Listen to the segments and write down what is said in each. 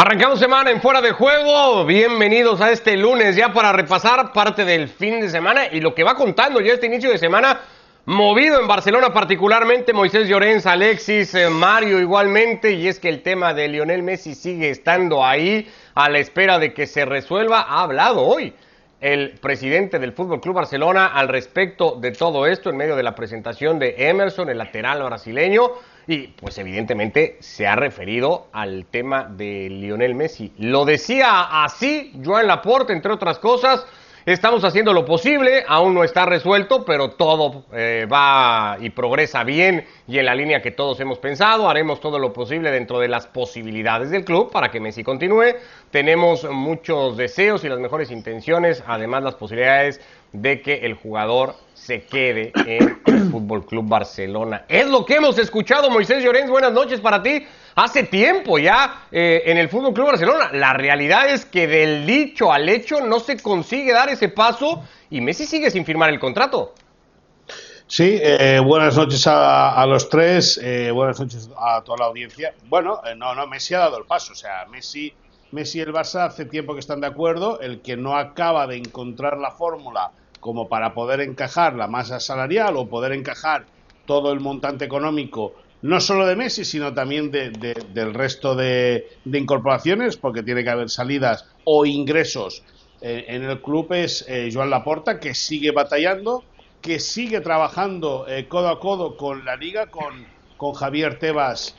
Arrancamos semana en Fuera de Juego. Bienvenidos a este lunes ya para repasar parte del fin de semana y lo que va contando ya este inicio de semana. Movido en Barcelona particularmente, Moisés Llorens, Alexis, eh, Mario igualmente, y es que el tema de Lionel Messi sigue estando ahí a la espera de que se resuelva. Ha hablado hoy el presidente del Fútbol Club Barcelona al respecto de todo esto en medio de la presentación de Emerson, el lateral brasileño. Y pues evidentemente se ha referido al tema de Lionel Messi. Lo decía así Joan Laporte, entre otras cosas. Estamos haciendo lo posible, aún no está resuelto, pero todo eh, va y progresa bien y en la línea que todos hemos pensado. Haremos todo lo posible dentro de las posibilidades del club para que Messi continúe. Tenemos muchos deseos y las mejores intenciones, además las posibilidades de que el jugador se quede en el Fútbol Club Barcelona. Es lo que hemos escuchado, Moisés Llorens. Buenas noches para ti. Hace tiempo ya eh, en el Fútbol Club Barcelona. La realidad es que del dicho al hecho no se consigue dar ese paso y Messi sigue sin firmar el contrato. Sí, eh, buenas noches a, los tres, eh, buenas noches a toda la audiencia. Bueno, no, no, Messi ha dado el paso, o sea, Messi, Messi y el Barça hace tiempo que están de acuerdo, el que no acaba de encontrar la fórmula como para poder encajar la masa salarial o poder encajar todo el montante económico, no solo de Messi, sino también de, del resto de, incorporaciones, porque tiene que haber salidas o ingresos eh, en el club, es eh, Joan Laporta, que sigue batallando, que sigue trabajando eh, codo a codo con la liga, con, con Javier Tebas,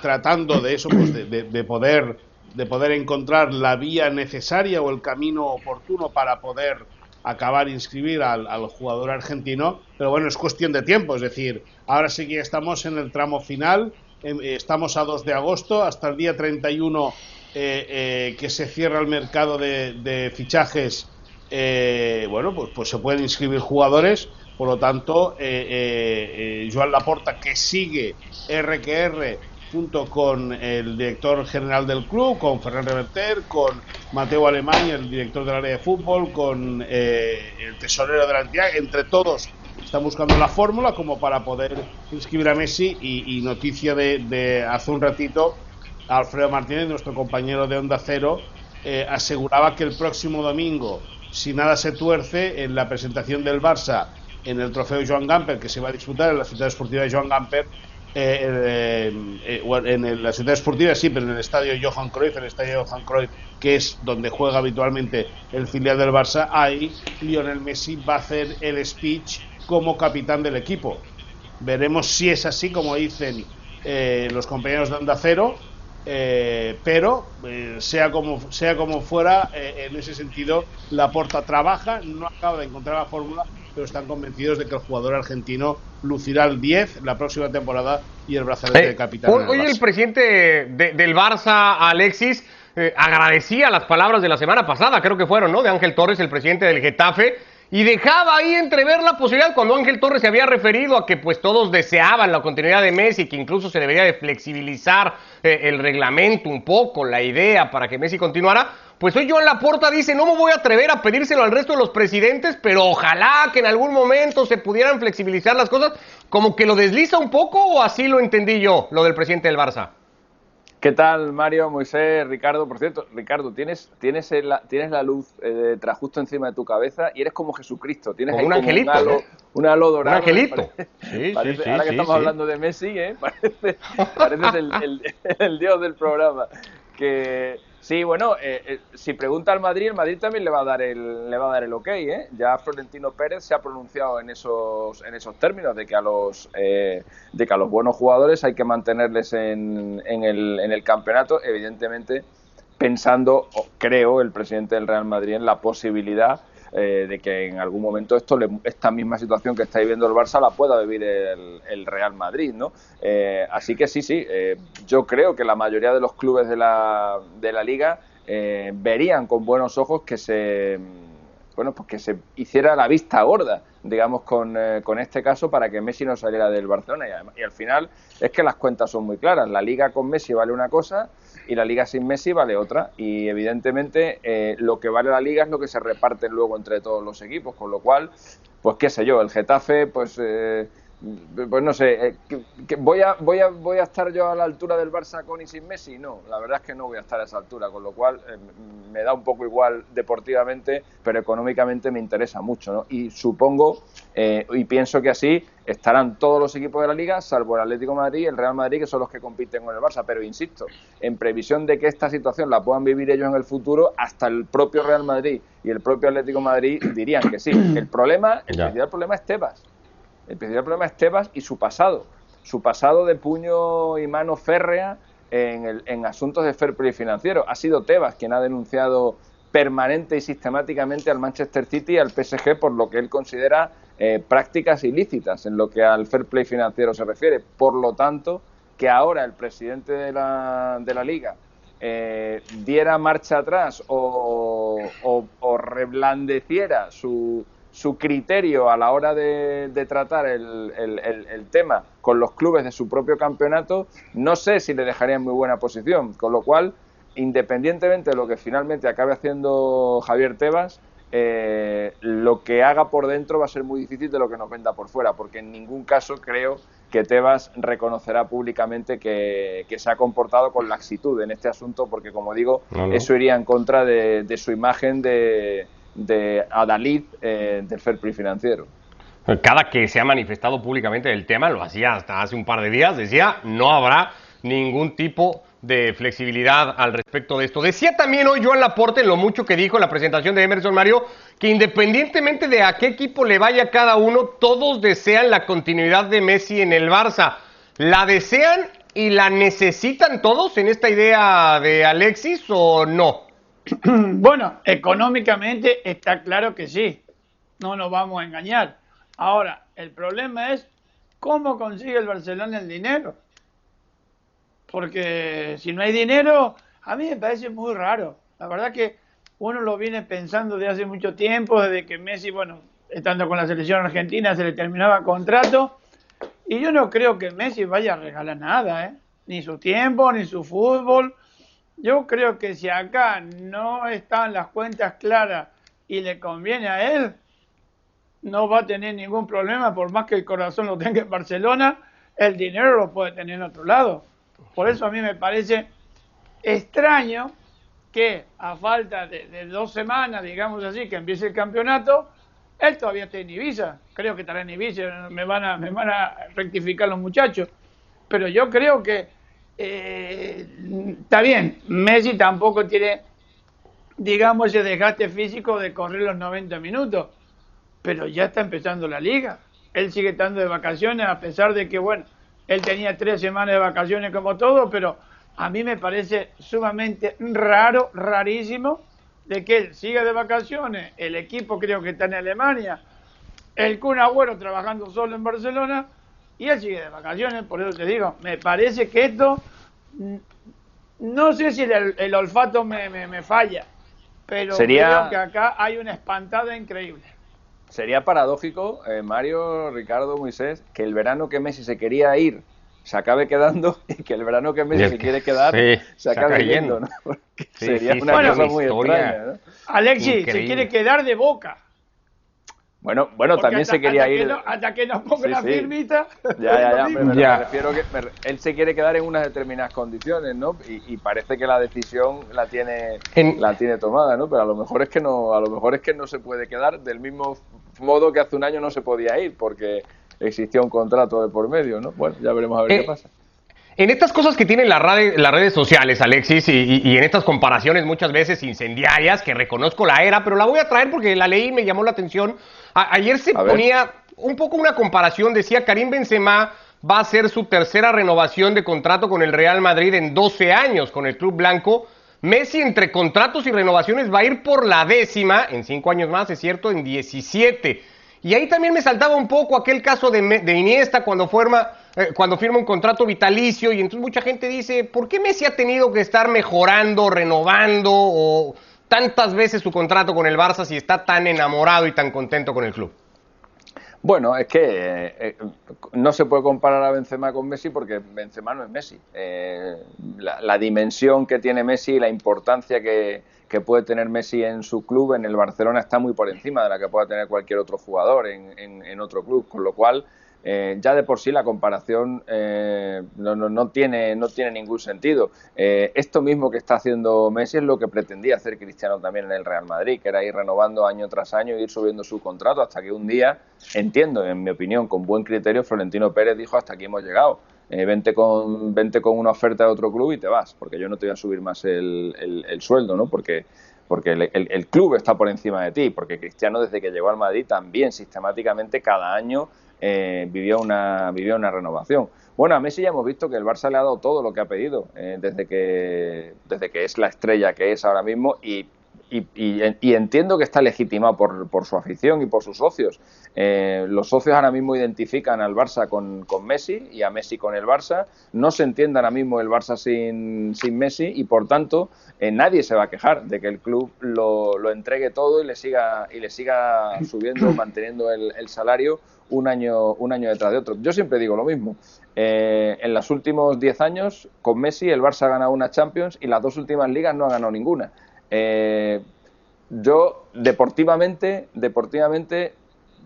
tratando de eso, pues de, poder de poder encontrar la vía necesaria o el camino oportuno para poder acabar inscribir al, jugador argentino, pero bueno, es cuestión de tiempo, es decir, ahora sí que estamos en el tramo final, em, estamos a 2 de agosto, hasta el día 31 eh, eh, que se cierra el mercado de, fichajes, eh, bueno, pues, pues se pueden inscribir jugadores, por lo tanto, Joan Laporta, que sigue RQR junto con el director general del club, con Ferran Reverter, con Mateo Alemán, el director del área de fútbol, con eh, el tesorero de la entidad, entre todos están buscando la fórmula como para poder inscribir a Messi y, noticia de, hace un ratito, Alfredo Martínez, nuestro compañero de Onda Cero, eh, aseguraba que el próximo domingo, si nada se tuerce, en la presentación del Barça en el trofeo Joan Gamper, que se va a disputar en la ciudad deportiva de Joan Gamper, eh, eh, en la ciudad esportiva sí, pero en el estadio Johan Cruyff, el estadio Johan Cruyff, que es donde juega habitualmente el filial del Barça, ahí Lionel Messi va a hacer el speech como capitán del equipo. Veremos si es así como dicen eh, los compañeros de Onda Cero, pero sea como sea como fuera, en ese sentido, la Porta trabaja, no acaba de encontrar la fórmula, pero están convencidos de que el jugador argentino lucirá el 10 la próxima temporada y el brazalete de capitán. Hoy el, presidente del Barça, Alexis, eh, agradecía las palabras de la semana pasada, creo que fueron, ¿no? De Ángel Torres, el presidente del Getafe, y dejaba ahí entrever la posibilidad cuando Ángel Torres se había referido a que pues todos deseaban la continuidad de Messi, que incluso se debería de flexibilizar eh, el reglamento un poco, la idea para que Messi continuara pues hoy Joan Laporta dice, no me voy a atrever a pedírselo al resto de los presidentes, pero ojalá que en algún momento se pudieran flexibilizar las cosas, como que lo desliza un poco o así lo entendí yo, lo del presidente del Barça. ¿Qué tal, Mario, Moisés, Ricardo? Por cierto, Ricardo, tienes, tienes, la, tienes la luz eh, justo encima de tu cabeza y eres como Jesucristo. Tienes un angelito. un halo, dorado. Un angelito. sí, sí, ahora que estamos hablando de Messi, ¿eh? pareces, el, el, dios del programa. Que, Sí, bueno, eh, eh, si pregunta al Madrid, el Madrid también le va a dar el, le va a dar el ok, ¿eh? Ya Florentino Pérez se ha pronunciado en esos, en esos términos de que a los, eh, de que a los buenos jugadores hay que mantenerles en, en, el, en el campeonato, evidentemente pensando, creo, el presidente del Real Madrid en la posibilidad eh, de que en algún momento esto esta misma situación que está viviendo el Barça la pueda vivir el, Real Madrid, ¿no? Eh, así que sí, sí, eh, yo creo que la mayoría de los clubes de la, de la liga verían con buenos ojos que se bueno, pues que se hiciera la vista gorda, digamos, con, con este caso para que Messi no saliera del Barcelona. Y, y, al final es que las cuentas son muy claras. La liga con Messi vale una cosa y la liga sin Messi vale otra. Y evidentemente eh, lo que vale la liga es lo que se reparte luego entre todos los equipos, con lo cual, pues qué sé yo, el Getafe, pues... Eh, pues no sé, eh, voy, a, voy, a, voy a estar yo a la altura del Barça con y sin Messi. No, la verdad es que no voy a estar a esa altura, con lo cual eh, me da un poco igual deportivamente, pero económicamente me interesa mucho. ¿no? Y supongo eh, y pienso que así estarán todos los equipos de la liga, salvo el Atlético Madrid y el Real Madrid, que son los que compiten con el Barça. Pero insisto, en previsión de que esta situación la puedan vivir ellos en el futuro, hasta el propio Real Madrid y el propio Atlético Madrid dirían que sí. El problema, el principal problema es Tebas el principal problema es Tebas y su pasado. Su pasado de puño y mano férrea en, en asuntos de fair play financiero. Ha sido Tebas quien ha denunciado permanente y sistemáticamente al Manchester City y al PSG por lo que él considera eh, prácticas ilícitas en lo que al fair play financiero se refiere. Por lo tanto, que ahora el presidente de la, liga eh, diera marcha atrás o reblandeciera su, su criterio a la hora de, tratar el, tema con los clubes de su propio campeonato, no sé si le dejaría en muy buena posición. Con lo cual, independientemente de lo que finalmente acabe haciendo Javier Tebas, eh, lo que haga por dentro va a ser muy difícil de lo que nos venda por fuera, porque en ningún caso creo que Tebas reconocerá públicamente que, se ha comportado con laxitud en este asunto, porque como digo, eso iría en contra de su imagen de, de Adalid eh, del fair play financiero. Cada que se ha manifestado públicamente el tema, lo hacía hasta hace un par de días, decía no habrá ningún tipo de flexibilidad al respecto de esto. Decía también hoy Joan Laporte, lo mucho que dijo en la presentación de Emerson Mario, que independientemente de a qué equipo le vaya cada uno, todos desean la continuidad de Messi en el Barça. ¿La desean y la necesitan todos en esta idea de Alexis o no? Bueno, económicamente está claro que sí, no nos vamos a engañar. Ahora, el problema es cómo consigue el Barcelona el dinero. Porque si no hay dinero, a mí me parece muy raro. La verdad que uno lo viene pensando de hace mucho tiempo, desde que Messi, bueno, estando con la selección argentina, se le terminaba contrato. Y yo no creo que Messi vaya a regalar nada, ¿eh? Ni su tiempo, ni su fútbol yo creo que si acá no están las cuentas claras y le conviene a él, no va a tener ningún problema, por más que el corazón lo tenga en Barcelona, el dinero lo puede tener en otro lado. Por eso a mí me parece extraño que a falta de, dos semanas, digamos así, que empiece el campeonato, él todavía está en Ibiza. Creo que estará en Ibiza, me van a, me van a rectificar los muchachos. Pero yo creo que eh, está bien, Messi tampoco tiene, digamos, ese desgaste físico de correr los 90 minutos, pero ya está empezando la liga. Él sigue estando de vacaciones, a pesar de que, bueno, él tenía tres semanas de vacaciones como todo, pero a mí me parece sumamente raro, rarísimo, de que él siga de vacaciones, el equipo creo que está en Alemania, el Kun Agüero trabajando solo en Barcelona, y él sigue de vacaciones, por eso te digo, me parece que esto, no sé si el, olfato me, falla, pero creo que acá hay una espantada increíble. Sería paradójico, eh, Mario, Ricardo, Moisés, que el verano que Messi se quería ir se acabe quedando y que el verano que Messi se quiere quedar se acabe yendo, ¿no? sería una cosa muy extraña, ¿no? Alexis se quiere quedar de boca. Bueno, bueno también se quería ir. hasta que nos ponga la firmita. Ya, ya, ya. Me, refiero que él se quiere quedar en unas determinadas condiciones, ¿no? Y, parece que la decisión la tiene, la tiene tomada, ¿no? Pero a lo mejor es que no, a lo mejor es que no se puede quedar del mismo modo que hace un año no se podía ir, porque existía un contrato de por medio, ¿no? Bueno, ya veremos a ver qué eh, pasa. En estas cosas que tienen las redes sociales, Alexis, y, en estas comparaciones muchas veces incendiarias, que reconozco la era, pero la voy a traer porque la leí y me llamó la atención. Ayer se ponía un poco una comparación, decía Karim Benzema va a ser su tercera renovación de contrato con el Real Madrid en 12 años con el Club Blanco. Messi entre contratos y renovaciones va a ir por la décima, en 5 años más, es cierto, en 17. Y ahí también me saltaba un poco aquel caso de, de Iniesta cuando forma eh, cuando firma un contrato vitalicio y entonces mucha gente dice, ¿por qué Messi ha tenido que estar mejorando, renovando o tantas veces su contrato con el Barça si está tan enamorado y tan contento con el club? Bueno, es que eh, eh, no se puede comparar a Benzema con Messi porque Benzema no es Messi. la, dimensión que tiene Messi y la importancia que, puede tener Messi en su club, en el Barcelona, está muy por encima de la que pueda tener cualquier otro jugador en, en otro club. Con lo cual, eh, ya de por sí la comparación eh, no, no, tiene, no tiene ningún sentido. Eh, esto mismo que está haciendo Messi es lo que pretendía hacer Cristiano también en el Real Madrid, que era ir renovando año tras año, ir subiendo su contrato hasta que un día, entiendo, en mi opinión, con buen criterio, Florentino Pérez dijo hasta aquí hemos llegado. vente, con, vente con una oferta de otro club y te vas, porque yo no te voy a subir más el, el, sueldo, ¿no? Porque porque el, el, club está por encima de ti, porque Cristiano desde que llegó al Madrid también sistemáticamente cada año eh, vivió, una, vivió una renovación. Bueno, a Messi ya hemos visto que el Barça le ha dado todo lo que ha pedido eh, desde, que, desde que es la estrella que es ahora mismo y y, entiendo que está legitimado por, por, su afición y por sus socios. Eh, los socios ahora mismo identifican al Barça con, con, Messi y a Messi con el Barça. No se entiende ahora mismo el Barça sin, sin Messi y por tanto eh, nadie se va a quejar de que el club lo, lo, entregue todo y le siga, y le siga subiendo, manteniendo el, el, salario un año, un año detrás de otro. Yo siempre digo lo mismo. Eh, en los últimos 10 años, con Messi, el Barça ha ganado una Champions y las dos últimas ligas no ha ganado ninguna. Eh, yo deportivamente, deportivamente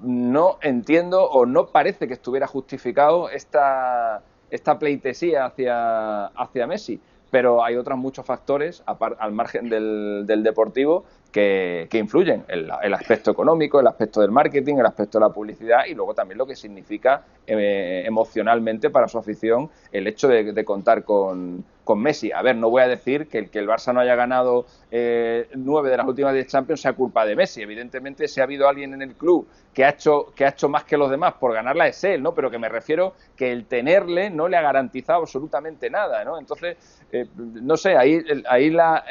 no entiendo o no parece que estuviera justificado esta, esta pleitesía hacia, hacia Messi, pero hay otros muchos factores al margen del, del deportivo que, influyen, el, el, aspecto económico, el aspecto del marketing, el aspecto de la publicidad y luego también lo que significa eh, emocionalmente para su afición el hecho de, contar con, con, Messi. A ver, no voy a decir que el que el Barça no haya ganado eh, nueve de las últimas diez Champions sea culpa de Messi. Evidentemente, si ha habido alguien en el club que ha hecho que ha hecho más que los demás por ganarla es él, ¿no? Pero que me refiero que el tenerle no le ha garantizado absolutamente nada, ¿no? Entonces, eh, no sé, ahí, ahí la,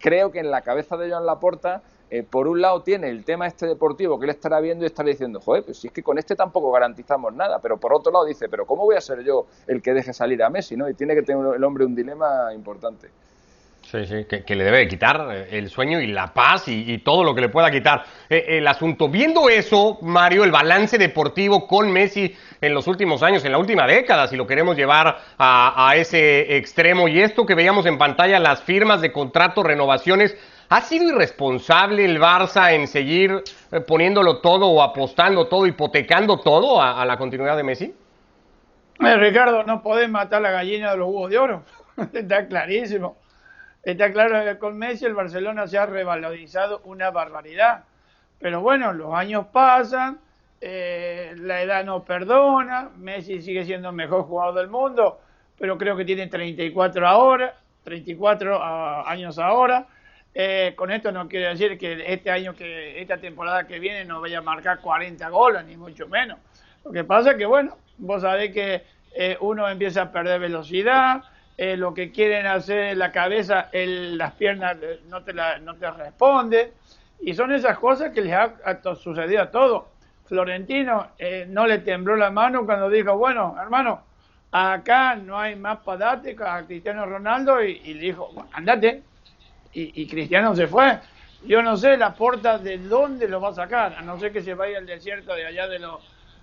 creo que en la cabeza de Joan Laporta eh, por un lado tiene el tema este deportivo que él estará viendo y estará diciendo, joder, pues si es que con este tampoco garantizamos nada, pero por otro lado dice, pero ¿cómo voy a ser yo el que deje salir a Messi? ¿no? Y tiene que tener el hombre un dilema importante. Sí, sí, que, le debe quitar eh, el sueño y la paz y, todo lo que le pueda quitar eh, el asunto. Viendo eso, Mario, el balance deportivo con Messi en los últimos años, en la última década, si lo queremos llevar a, ese extremo, y esto que veíamos en pantalla, las firmas de contrato, renovaciones, ¿Ha sido irresponsable el Barça en seguir eh, poniéndolo todo o apostando todo, hipotecando todo a, la continuidad de Messi? Eh, Ricardo, no podés matar la gallina de los huevos de oro. Está clarísimo. Está claro que con Messi el Barcelona se ha revalorizado una barbaridad. Pero bueno, los años pasan, eh, la edad no perdona, Messi sigue siendo el mejor jugador del mundo, pero creo que tiene 34 ahora, 34 ah, años ahora. Eh, con esto no quiere decir que este año, que esta temporada que viene no vaya a marcar 40 goles, ni mucho menos. Lo que pasa es que, bueno, vos sabés que eh, uno empieza a perder velocidad, eh, lo que quieren hacer en la cabeza, las piernas no te, la, no te responden, y son esas cosas que les ha, sucedido a todos. Florentino no le tembló la mano cuando dijo, bueno, hermano, acá no hay más para a Cristiano Ronaldo, y, y le dijo, andate, y, Cristiano se fue. Yo no sé la puerta de dónde lo va a sacar, a no ser que se vaya al desierto de allá de los,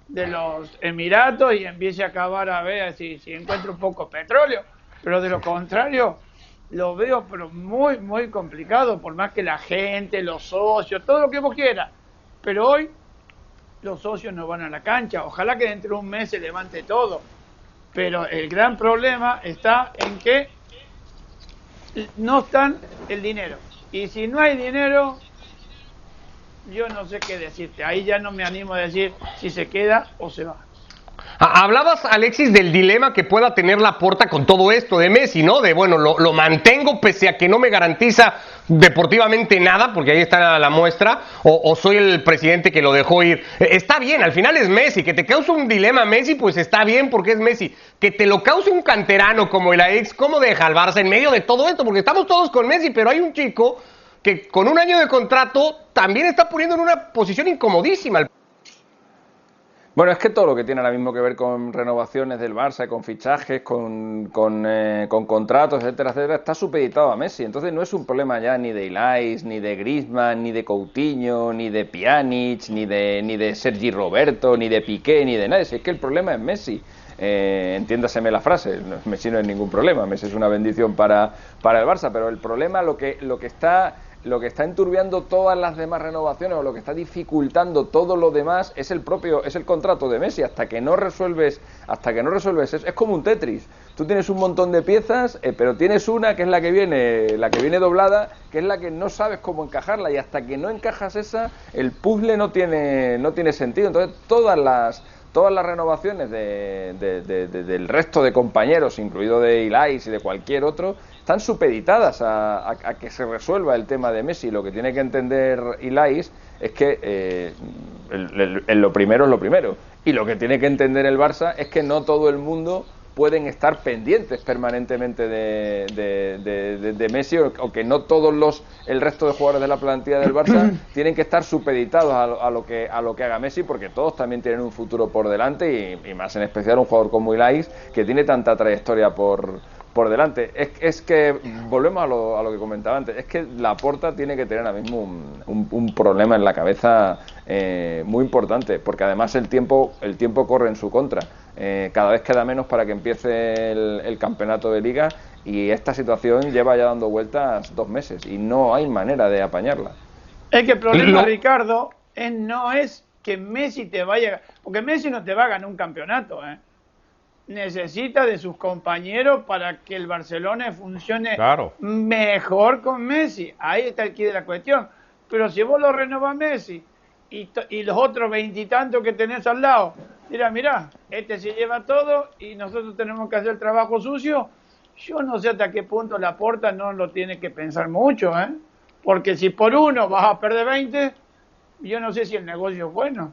de los Emiratos y empiece a acabar a ver si, si encuentra un poco petróleo. Pero de lo contrario, lo veo pero muy, muy complicado, por más que la gente, los socios, todo lo que vos quieras. Pero hoy los socios no van a la cancha. Ojalá que dentro de un mes se levante todo. Pero el gran problema está en que no están el dinero. Y si no hay dinero, yo no sé qué decirte. Ahí ya no me animo a decir si se queda o se va. Hablabas, Alexis, del dilema que pueda tener la porta con todo esto de Messi, ¿no? De, bueno, lo, mantengo pese a que no me garantiza deportivamente nada, porque ahí está la muestra, o, soy el presidente que lo dejó ir. Eh, está bien, al final es Messi, que te cause un dilema Messi, pues está bien porque es Messi. Que te lo cause un canterano como el ex, ¿cómo deja al Barça en medio de todo esto? Porque estamos todos con Messi, pero hay un chico que con un año de contrato también está poniendo en una posición incomodísima. Bueno, es que todo lo que tiene ahora mismo que ver con renovaciones del Barça, con fichajes, con, con, eh, con contratos, etcétera, etcétera, está supeditado a Messi. Entonces no es un problema ya ni de Ilais, ni de Griezmann, ni de Coutinho, ni de Pjanic, ni de, ni de Sergi Roberto, ni de Piqué, ni de nadie. Es que el problema es Messi. Eh, entiéndaseme la frase, Messi no es ningún problema, Messi es una bendición para, para el Barça, pero el problema lo que, lo que está lo que está enturbiando todas las demás renovaciones o lo que está dificultando todo lo demás es el propio es el contrato de Messi. Hasta que no resuelves hasta que no resuelves es, es como un Tetris. Tú tienes un montón de piezas eh, pero tienes una que es la que viene la que viene doblada que es la que no sabes cómo encajarla. Y hasta que no encajas esa el puzzle no tiene no tiene sentido. Entonces todas las todas las renovaciones de, del resto de compañeros, incluido de Ilais y de cualquier otro, están supeditadas a, que se resuelva el tema de Messi. Lo que tiene que entender Ilais es que eh, lo primero es lo primero. Y lo que tiene que entender el Barça es que no todo el mundo pueden estar pendientes permanentemente de, de, Messi o, que no todos los el resto de jugadores de la plantilla del Barça tienen que estar supeditados a, lo que a lo que haga Messi porque todos también tienen un futuro por delante y, más en especial un jugador como Ilais que tiene tanta trayectoria por por delante. Es, es que, volvemos a lo, a lo, que comentaba antes, es que la Porta tiene que tener ahora mismo un, un, problema en la cabeza eh, muy importante, porque además el tiempo, el tiempo corre en su contra. Eh, cada vez queda menos para que empiece el, campeonato de liga y esta situación lleva ya dando vueltas dos meses y no hay manera de apañarla. Es que el problema, Ricardo, es, no es que Messi te vaya, porque Messi no te va a ganar un campeonato, ¿eh? necesita de sus compañeros para que el Barcelona funcione mejor con Messi. Ahí está el quid de la cuestión. Pero si vos lo renovas Messi y, y los otros veintitantos que tenés al lado, mira, mira, este se lleva todo y nosotros tenemos que hacer el trabajo sucio, yo no sé hasta qué punto la porta no lo tiene que pensar mucho, ¿eh? Porque si por uno vas a perder 20, yo no sé si el negocio es bueno.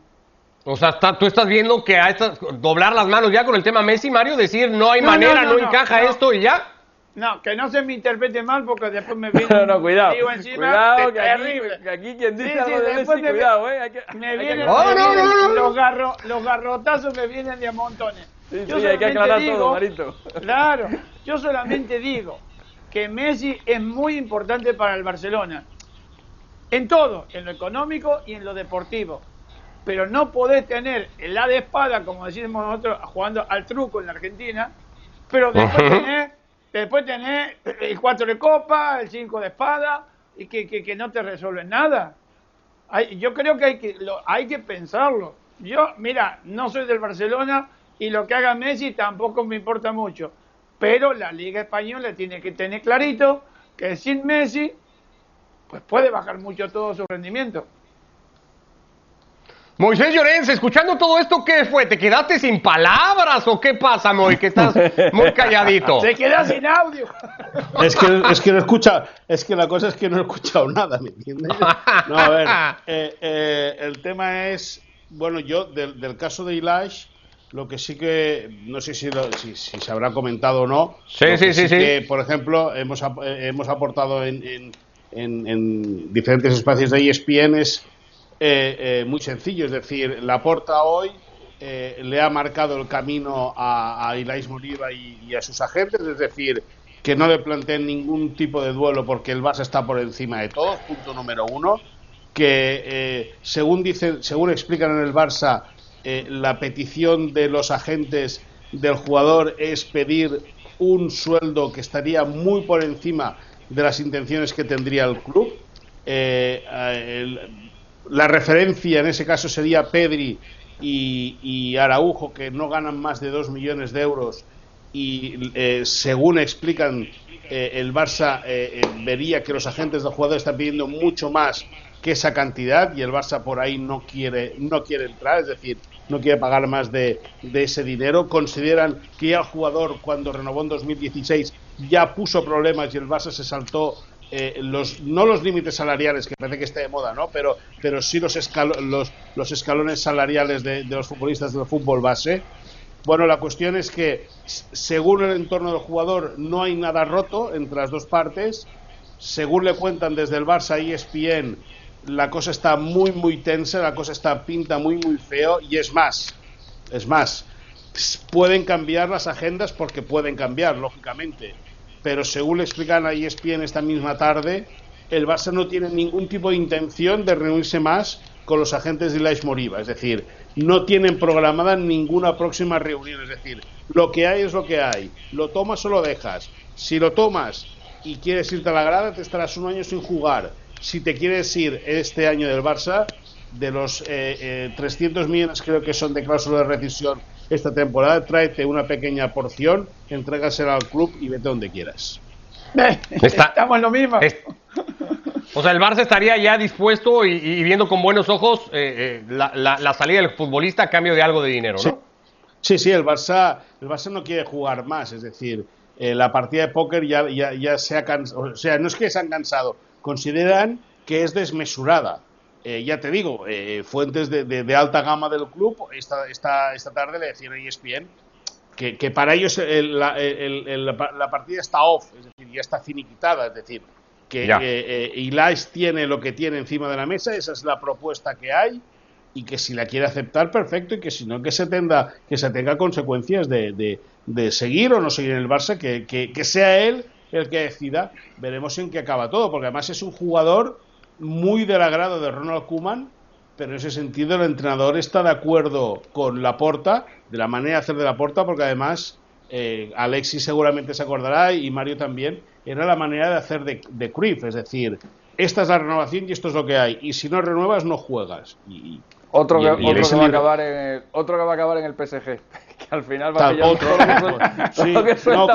O sea, tú estás viendo que a estas, doblar las manos ya con el tema Messi, Mario, decir no hay manera, no, encaja esto y ya. No, que no se me interprete mal porque después me viene no, no, cuidado. encima. Cuidado, que terrible. Aquí, que aquí quien dice sí, sí, de Messi, me, cuidado, eh. Hay que, me vienen, los, garro, los garrotazos me vienen de a montones. Sí, yo sí, hay que aclarar todo, Marito. Claro, yo solamente digo que Messi es muy importante para el Barcelona. En todo, en lo económico y en lo deportivo pero no podés tener el A de espada, como decimos nosotros, jugando al truco en la Argentina, pero después tenés, después tenés el 4 de copa, el 5 de espada, y que, que, no te resuelven nada. yo creo que hay que, hay que pensarlo. Yo, mira, no soy del Barcelona y lo que haga Messi tampoco me importa mucho, pero la Liga Española tiene que tener clarito que sin Messi, pues puede bajar mucho todo su rendimiento. Moisés Llorens, escuchando todo esto, ¿qué fue? ¿Te quedaste sin palabras o qué pasa, Moy? Que estás muy calladito. Se queda sin audio. Es que, es que no escucha, es que la cosa es que no he escuchado nada, ¿me entiendes? No, a ver, eh, eh, el tema es, bueno, yo del, caso de Ilash, lo que sí que, no sé si, si, se habrá comentado o no. Sí, sí, sí, sí. Que, por ejemplo, hemos, hemos aportado en, en, en, en diferentes espacios de ESPN es eh, eh, muy sencillo, es decir, la porta hoy eh, le ha marcado el camino a, a Ilais y, a sus agentes, es decir, que no le planteen ningún tipo de duelo porque el Barça está por encima de todo, punto número uno, que según dicen, según explican en el Barça, la petición de los agentes del jugador es pedir un sueldo que estaría muy por encima de las intenciones que tendría el club. el, la referencia en ese caso sería Pedri y, Araujo, que no ganan más de 2 millones de euros y eh, según explican eh, el Barça eh, vería que los agentes del jugador están pidiendo mucho más que esa cantidad y el Barça por ahí no quiere no quiere entrar, es decir, no quiere pagar más de, de ese dinero. Consideran que el jugador cuando renovó en 2016 ya puso problemas y el Barça se saltó eh, los, no los límites salariales, que parece que esté de moda, ¿no? Pero, pero sí los, los, los escalones salariales de, los futbolistas del fútbol base. Bueno, la cuestión es que según el entorno del jugador no hay nada roto entre las dos partes. Según le cuentan desde el Barça y ESPN, la cosa está muy, muy tensa, la cosa está pinta muy, muy feo. Y es más, es más, pueden cambiar las agendas porque pueden cambiar, lógicamente pero según le explican a ESPN esta misma tarde, el Barça no tiene ningún tipo de intención de reunirse más con los agentes de Ilais Moriba, es decir, no tienen programada ninguna próxima reunión, es decir, lo que hay es lo que hay, lo tomas o lo dejas, si lo tomas y quieres irte a la grada te estarás un año sin jugar, si te quieres ir este año del Barça, de los eh, 300 eh, millones creo que son de cláusula de rescisión esta temporada, tráete una pequeña porción, entrégasela al club y vete donde quieras. Estamos en lo mismo. o sea, el Barça estaría ya dispuesto y, viendo con buenos ojos eh, eh, la, salida del futbolista a cambio de algo de dinero, ¿no? Sí, sí, el Barça, el Barça no quiere jugar más, es decir, eh, la partida de póker ya, ya, ya se ha cansado, o sea, no es que se han cansado, consideran que es desmesurada. Ya te digo, fuentes de, de, alta gama del club esta, esta, esta tarde le decían a ESPN que, para ellos la, partida está off, es decir, ya está finiquitada, es decir, que eh, eh tiene lo que tiene encima de la mesa, esa es la propuesta que hay y que si la quiere aceptar, perfecto, y que si no, que se tenga, que se tenga consecuencias de, de, seguir o no seguir en el Barça, que, que, sea él el que decida, veremos en qué acaba todo, porque además es un jugador muy del agrado de Ronald Koeman, pero en ese sentido el entrenador está de acuerdo con la porta de la manera de hacer de la porta, porque además eh, Alexis seguramente se acordará y Mario también, era la manera de hacer de, de Cruyff, es decir, esta es la renovación y esto es lo que hay, y si no renuevas no juegas. Y, otro, que, va a acabar en el, otro que va a acabar en el PSG, que al final va a otro, sí, no,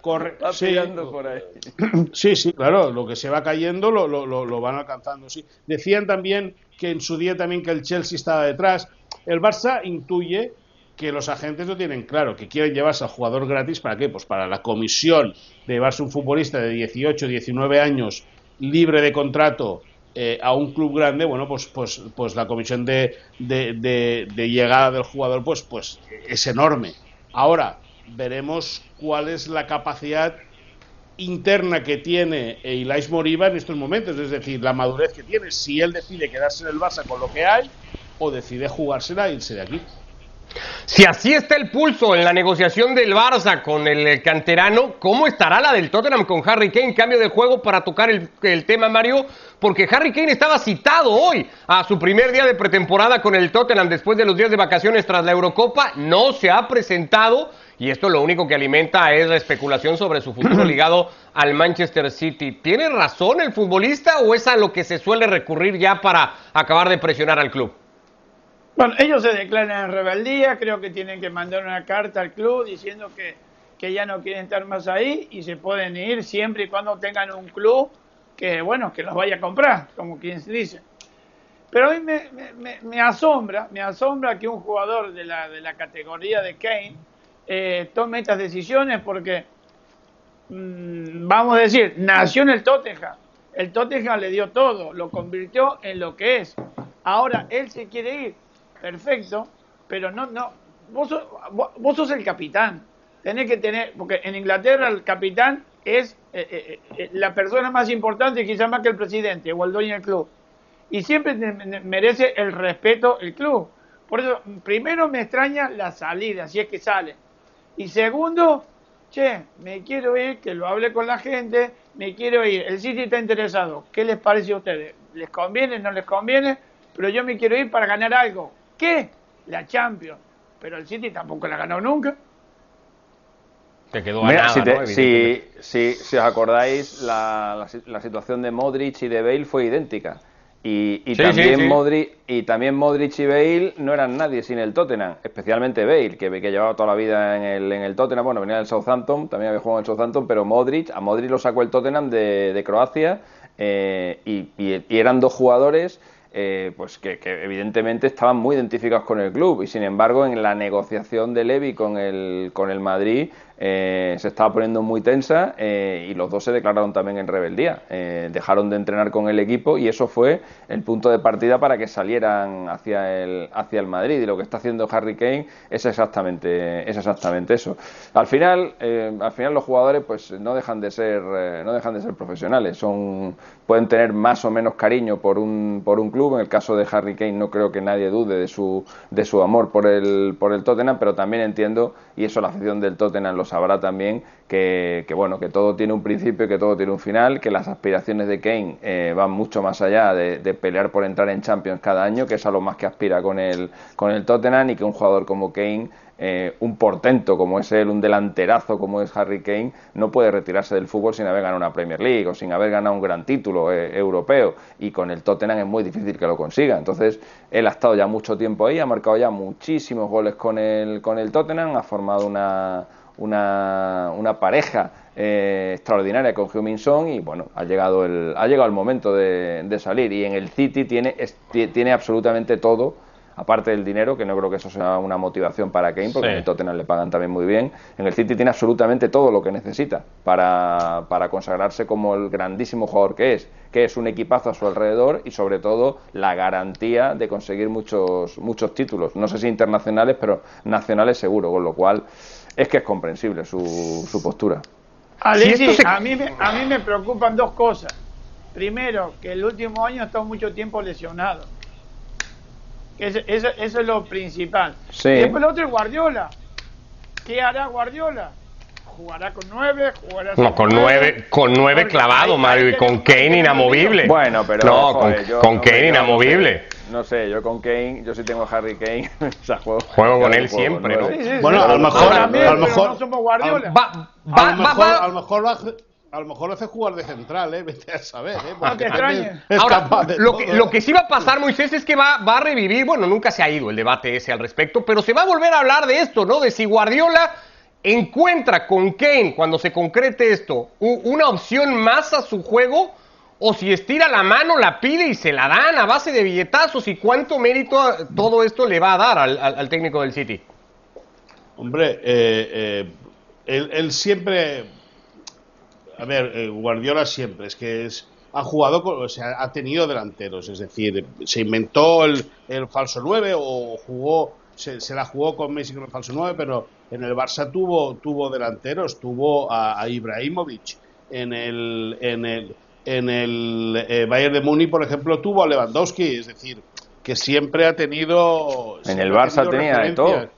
correcto, sí, sí, sí, claro, lo que se va cayendo lo, lo, lo, van alcanzando, sí. Decían también que en su día también que el Chelsea estaba detrás. El Barça intuye que los agentes lo tienen claro, que quieren llevarse al jugador gratis, ¿para qué? Pues para la comisión de llevarse un futbolista de 18, 19 años libre de contrato eh, a un club grande, bueno, pues, pues, pues la comisión de, de, llegada del jugador pues, pues es enorme. Ahora, veremos cuál es la capacidad interna que tiene Ilais Moriba en estos momentos, es decir, la madurez que tiene, si él decide quedarse en el Barça con lo que hay o decide jugársela e irse de aquí. Si así está el pulso en la negociación del Barça con el canterano, ¿cómo estará la del Tottenham con Harry Kane? Cambio de juego para tocar el, el, tema, Mario, porque Harry Kane estaba citado hoy a su primer día de pretemporada con el Tottenham después de los días de vacaciones tras la Eurocopa. No se ha presentado y esto lo único que alimenta es la especulación sobre su futuro ligado al Manchester City. ¿Tiene razón el futbolista o es a lo que se suele recurrir ya para acabar de presionar al club? Bueno, ellos se declaran en rebeldía, creo que tienen que mandar una carta al club diciendo que, que ya no quieren estar más ahí y se pueden ir siempre y cuando tengan un club que, bueno, que los vaya a comprar, como quien se dice. Pero a mí me, me, me, asombra, me asombra que un jugador de la, de la categoría de Kane eh, tome estas decisiones porque, mm, vamos a decir, nació en el Tottenham. El Tottenham le dio todo, lo convirtió en lo que es. Ahora él se quiere ir perfecto, pero no, no, vos sos, vos sos el capitán, tenés que tener, porque en Inglaterra el capitán es eh, eh, eh, la persona más importante, quizás más que el presidente o el dueño del club, y siempre merece el respeto el club. Por eso, primero me extraña la salida, si es que sale. Y segundo, che, me quiero ir, que lo hable con la gente, me quiero ir. El City está interesado. ¿Qué les parece a ustedes? ¿Les conviene? ¿No les conviene? Pero yo me quiero ir para ganar algo. ¿Qué? La Champions. Pero el City tampoco la ganó nunca. Te quedó a si, si, os acordáis, la, la, situación de Modric y de Bale fue idéntica. Y, también Modric, y también Modric y Bale no eran nadie sin el Tottenham, especialmente Bale, que, que llevaba toda la vida en el, en el Tottenham. Bueno, venía del Southampton, también había jugado en el Southampton, pero Modric, a Modric lo sacó el Tottenham de, de Croacia eh, y, y, eran dos jugadores eh, pues que, evidentemente estaban muy identificados con el club. Y sin embargo en la negociación de Levy con el, con el Madrid eh, se estaba poniendo muy tensa eh, y los dos se declararon también en rebeldía. Eh, dejaron de entrenar con el equipo y eso fue el punto de partida para que salieran hacia el, hacia el Madrid. Y lo que está haciendo Harry Kane es exactamente, es exactamente eso. Al final, al final los jugadores pues no dejan de ser, no dejan de ser profesionales. Son, pueden tener más o menos cariño por un, por un club. En el caso de Harry Kane no creo que nadie dude de su, de su amor por el, por el Tottenham, pero también entiendo, y eso la afición del Tottenham sabrá también que, bueno que todo tiene un principio y que todo tiene un final, que las aspiraciones de Kane eh, van mucho más allá de, pelear por entrar en Champions cada año, que es a lo más que aspira con el, con el Tottenham y que un jugador como Kane eh, un portento como es él, un delanterazo como es Harry Kane, no puede retirarse del fútbol sin haber ganado una Premier League o sin haber ganado un gran título eh, europeo. Y con el Tottenham es muy difícil que lo consiga. Entonces, él ha estado ya mucho tiempo ahí, ha marcado ya muchísimos goles con el, con el Tottenham, ha formado una, una, una pareja eh, extraordinaria con Heung-Min Son y bueno, ha llegado el, ha llegado el momento de, de salir. Y en el City tiene, tiene absolutamente todo aparte del dinero, que no creo que eso sea una motivación para Kane, porque en el Tottenham le pagan también muy bien, en el City tiene absolutamente todo lo que necesita para, para consagrarse como el grandísimo jugador que es, que es un equipazo a su alrededor y sobre todo la garantía de conseguir muchos, muchos títulos, no sé si internacionales, pero nacionales seguro, con lo cual es que es comprensible su, su postura. a, mí, a mí me preocupan dos cosas. Primero, que el último año ha estado mucho tiempo lesionado eso, eso, es lo principal. Y después el otro es Guardiola. ¿Qué hará Guardiola? jugará con nueve, jugará no, con nueve, con nueve clavado, Mario, y con Kane inamovible. Bueno, pero no, con, Kane inamovible. No sé, yo con Kane, yo sí tengo a Harry Kane, o sea, juego, juego con él siempre, ¿no? bueno, a lo mejor, a lo mejor, no somos Guardiola. Va, va, a lo mejor, a lo mejor lo hace a lo mejor lo hace jugar de central, ¿eh? Vete a saber, ¿eh? Ah, Porque Ahora, lo, que, lo, que, sí va a pasar, Moisés, es que va, va, a revivir, bueno, nunca se ha ido el debate ese al respecto, pero se va a volver a hablar de esto, ¿no? De si Guardiola encuentra con Kane, cuando se concrete esto, una opción más a su juego, o si estira la mano, la pide y se la dan a base de billetazos, y cuánto mérito todo esto le va a dar al, al, técnico del City. Hombre, eh, eh, él, siempre a ver, eh, Guardiola siempre es que es ha jugado, o sea, ha tenido delanteros, es decir, se inventó el, falso 9 o jugó, se, la jugó con Messi con el falso 9, pero en el Barça tuvo, tuvo delanteros, tuvo a, Ibrahimovic, en el, en el, en el eh, Bayern de Muni, por ejemplo, tuvo a Lewandowski, es decir, que siempre ha tenido... En el Barça tenía de todo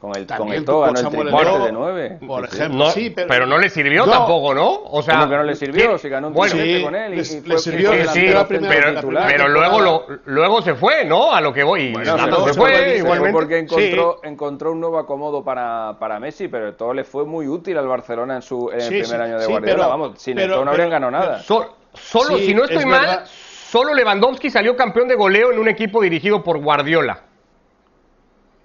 con el, con el Toga, ¿no? El de 9. Por ejemplo, sí, pero, no le sirvió tampoco, ¿no? O sea, ¿Cómo que no le sirvió? Si ganó un bueno, sí, con él y, y le sirvió, sí, pero, pero luego, lo, luego se fue, ¿no? A lo que voy. Bueno, se, se, fue, igualmente. Porque encontró, encontró un nuevo acomodo para, para Messi, pero todo le fue muy útil al Barcelona en su en el primer año de Guardiola. Vamos, sin esto no habrían ganado nada. Solo, si no estoy mal, solo Lewandowski salió campeón de goleo en un equipo dirigido por Guardiola.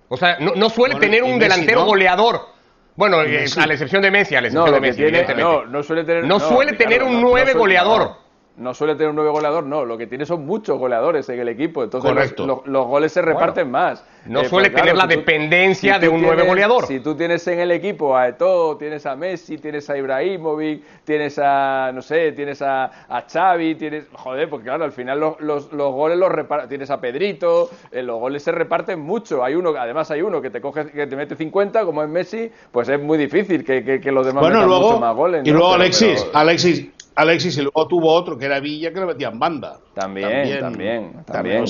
O sea, no, suele tener un delantero goleador. Bueno, eh, a la excepción de Messi, a la excepción de Messi, No, no suele tener, no suele tener un nueve goleador no suele tener un nueve goleador, no, lo que tiene son muchos goleadores en el equipo, entonces los, los, goles se reparten más. No eh, suele tener la dependencia de un nueve goleador. Si tú tienes en el equipo a Eto'o, tienes a Messi, tienes a Ibrahimovic, tienes a, no sé, tienes a, a Xavi, tienes, joder, porque claro, al final los, los, los goles los reparten, tienes a Pedrito, eh, los goles se reparten mucho, hay uno, además hay uno que te coge, que te mete 50, como es Messi, pues es muy difícil que, que, los demás metan mucho más goles. Y luego Alexis, Alexis, Alexis y luego tuvo otro que era Villa que le metían banda. También, también, también.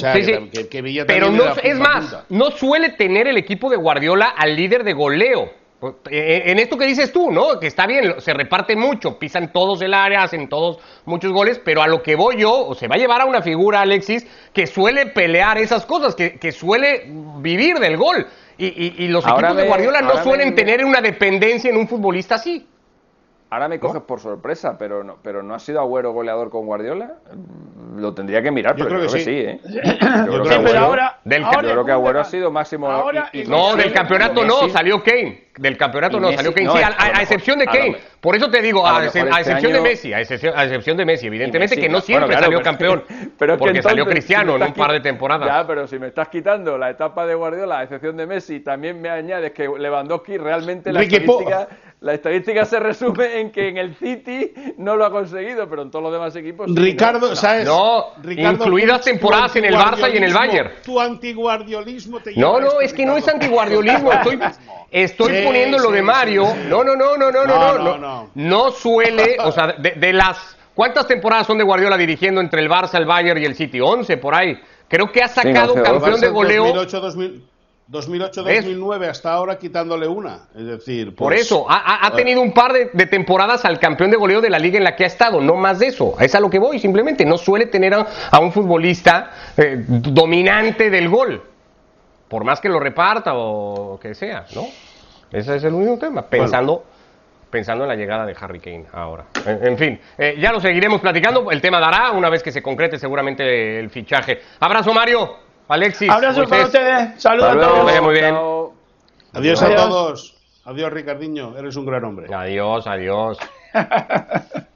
Pero no, es más, no suele tener el equipo de Guardiola al líder de goleo. Pues, eh, en esto que dices tú, ¿no? Que está bien, se reparte mucho, pisan todos el área, hacen todos muchos goles, pero a lo que voy yo, o se va a llevar a una figura, Alexis, que suele pelear esas cosas, que, que suele vivir del gol. Y, los equipos de Guardiola no suelen tener una dependencia en un futbolista así. Ahora me coges por sorpresa, pero no, pero no ha sido Agüero goleador con Guardiola. Lo tendría que mirar, pero creo, que, sí. ¿eh? Yo, creo, que ahora, del, yo creo Agüero ha sido máximo. no, del campeonato no, salió Kane. Del campeonato no, salió Kane. sí, a, excepción de Kane. Por eso te digo, a, este excepción de Messi, a excepción, de Messi, evidentemente que no siempre salió campeón, pero porque salió Cristiano en un par de temporadas. Ya, pero si me estás quitando la etapa de Guardiola, a excepción de Messi, también me añades que Lewandowski realmente la estadística la estadística se resume en que en el City no lo ha conseguido, pero en todos los demás equipos. Ricardo, ¿no? ¿sabes? No, incluidas temporadas en el Barça y en el Bayern. Tu antiguardiolismo te No, no, es que no es antiguardiolismo. Estoy, estoy poniendo lo de Mario. No, no, no, no, no, no, no. No, no, suele, o sea, de, las. ¿Cuántas temporadas son de Guardiola dirigiendo entre el Barça, el Bayern y el City? 11 por ahí. Creo que ha sacado campeón de goleo. 2008, 2000. 2008-2009 hasta ahora quitándole una. Es decir, por pues, eso ha, eh, tenido un par de, temporadas al campeón de goleo de la liga en la que ha estado, no más de eso. Es a lo que voy, simplemente no suele tener a, un futbolista eh, dominante del gol, por más que lo reparta o que sea, ¿no? Ese es el único tema, pensando, pensando en la llegada de Harry Kane ahora. En, fin, eh, ya lo seguiremos platicando, el tema dará una vez que se concrete seguramente el fichaje. Abrazo Mario, Alexis. Abrazo para ustedes, saludos a todos. muy bien. Adiós a todos. Adiós Ricardiño, eres un gran hombre. Adiós, adiós.